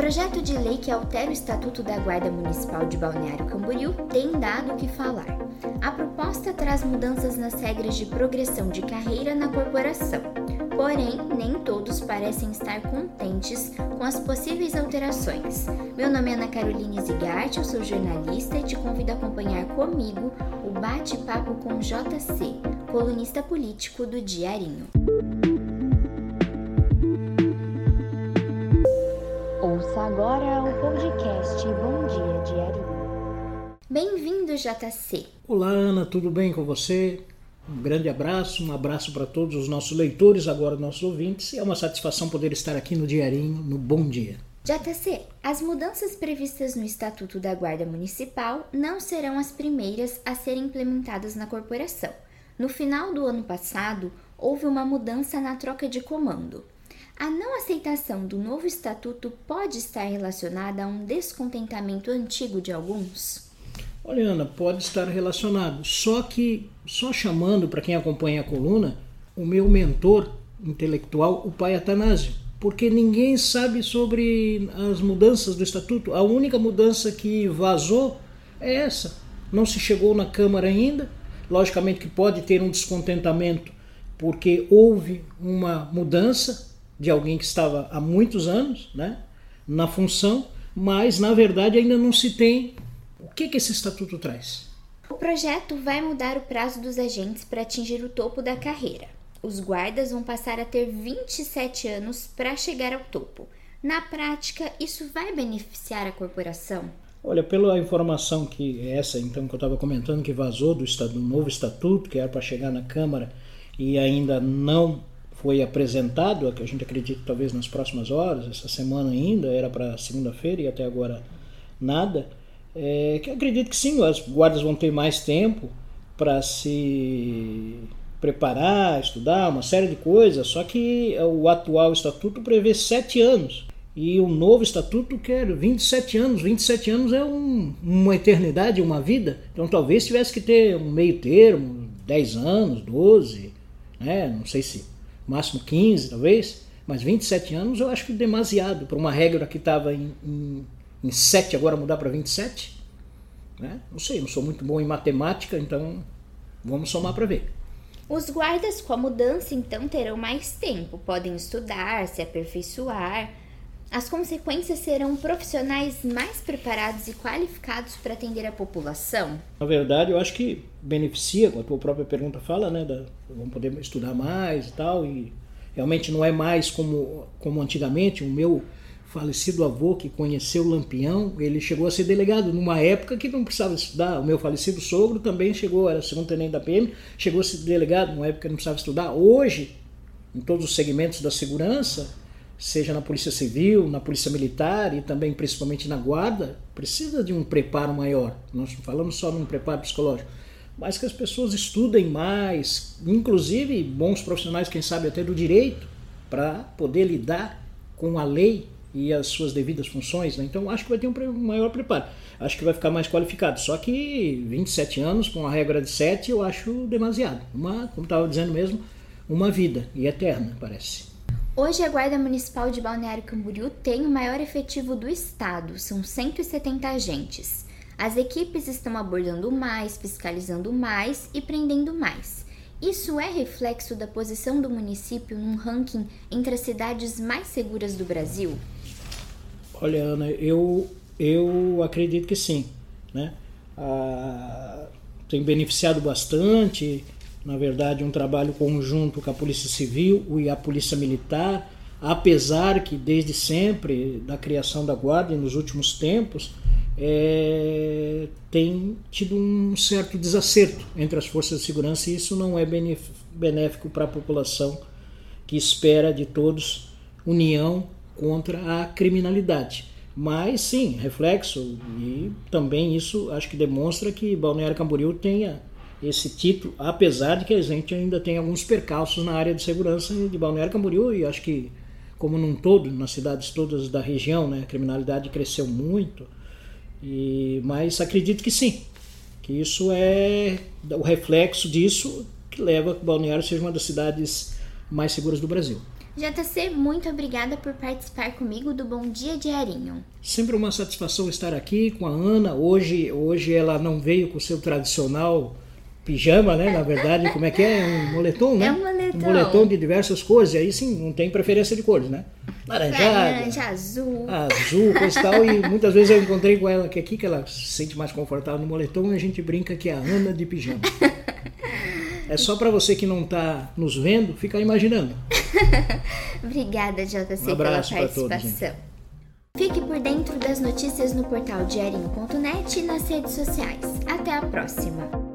projeto de lei que altera o Estatuto da Guarda Municipal de Balneário Camboriú tem dado o que falar. A proposta traz mudanças nas regras de progressão de carreira na corporação. Porém, nem todos parecem estar contentes com as possíveis alterações. Meu nome é Ana Caroline Zigart, eu sou jornalista e te convido a acompanhar comigo o bate-papo com JC, colunista político do Diarinho. Ouça agora o podcast Bom Dia Diarinho. Bem-vindo, JC. Olá, Ana, tudo bem com você? Um grande abraço, um abraço para todos os nossos leitores, agora nossos ouvintes. É uma satisfação poder estar aqui no Diarinho, no Bom Dia. JC, as mudanças previstas no Estatuto da Guarda Municipal não serão as primeiras a serem implementadas na corporação. No final do ano passado, houve uma mudança na troca de comando. A não aceitação do novo estatuto pode estar relacionada a um descontentamento antigo de alguns? Olha, Ana, pode estar relacionado. Só que, só chamando para quem acompanha a coluna, o meu mentor intelectual, o pai Atanásio. Porque ninguém sabe sobre as mudanças do estatuto. A única mudança que vazou é essa. Não se chegou na Câmara ainda. Logicamente que pode ter um descontentamento, porque houve uma mudança de alguém que estava há muitos anos né, na função, mas na verdade ainda não se tem o que, que esse estatuto traz? O projeto vai mudar o prazo dos agentes para atingir o topo da carreira. Os guardas vão passar a ter 27 anos para chegar ao topo. Na prática, isso vai beneficiar a corporação? Olha, pela informação que é essa, então, que eu estava comentando, que vazou do, do novo estatuto, que era para chegar na Câmara e ainda não foi apresentado, que a gente acredita talvez nas próximas horas, essa semana ainda, era para segunda-feira e até agora nada. É, que acredito que sim, as guardas vão ter mais tempo para se preparar, estudar, uma série de coisas, só que o atual estatuto prevê sete anos. E o novo estatuto quer 27 anos. 27 anos é um, uma eternidade, uma vida. Então talvez tivesse que ter um meio termo, 10 anos, 12, né? não sei se máximo 15 talvez. Mas 27 anos eu acho que demasiado para uma regra que estava em, em em 7 agora mudar para 27? Né? Não sei, não sou muito bom em matemática, então vamos somar para ver. Os guardas com a mudança então terão mais tempo, podem estudar, se aperfeiçoar. As consequências serão profissionais mais preparados e qualificados para atender a população? Na verdade, eu acho que beneficia, como a tua própria pergunta fala, né? Da, vão poder estudar mais e tal, e realmente não é mais como, como antigamente. O meu falecido avô que conheceu o Lampião, ele chegou a ser delegado numa época que não precisava estudar. O meu falecido sogro também chegou, era segundo tenente da PM, chegou a ser delegado numa época que não precisava estudar. Hoje, em todos os segmentos da segurança, seja na Polícia Civil, na Polícia Militar e também principalmente na Guarda, precisa de um preparo maior. Nós não falamos só num preparo psicológico, mas que as pessoas estudem mais, inclusive bons profissionais, quem sabe até do direito, para poder lidar com a lei e as suas devidas funções, né? então acho que vai ter um maior preparo. Acho que vai ficar mais qualificado. Só que 27 anos com a regra de 7 eu acho demasiado. Uma, como estava dizendo mesmo, uma vida e eterna, parece. Hoje a Guarda Municipal de Balneário Camboriú tem o maior efetivo do estado, são 170 agentes. As equipes estão abordando mais, fiscalizando mais e prendendo mais. Isso é reflexo da posição do município num ranking entre as cidades mais seguras do Brasil? Olha, Ana, eu, eu acredito que sim. Né? Ah, tem beneficiado bastante, na verdade, um trabalho conjunto com a Polícia Civil e a Polícia Militar, apesar que desde sempre, da criação da Guarda, nos últimos tempos, é, tem tido um certo desacerto entre as forças de segurança e isso não é benéfico para a população que espera de todos união contra a criminalidade. Mas sim, reflexo e também isso acho que demonstra que Balneário Camboriú tenha esse título, apesar de que a gente ainda tem alguns percalços na área de segurança de Balneário Camboriú e acho que como num todo, nas cidades todas da região, né, a criminalidade cresceu muito. E, mas acredito que sim, que isso é o reflexo disso que leva a que Balneário seja uma das cidades mais seguras do Brasil. JC, muito obrigada por participar comigo do Bom Dia Diarinho. Sempre uma satisfação estar aqui com a Ana. Hoje, hoje ela não veio com o seu tradicional pijama, né? Na verdade, como é que é? Um moletom, né? É um moletom. Um moletom de diversas cores. E aí sim, não tem preferência de cores, né? Laranjada, Laranja, azul. azul, coisa e tal. E muitas vezes eu encontrei com ela que aqui que ela se sente mais confortável no moletom e a gente brinca que é a Ana de pijama. É só para você que não está nos vendo, ficar imaginando. Obrigada, JC, Um pela pra todos, participação. Fique por dentro das notícias no portal diarinho.net e nas redes sociais. Até a próxima!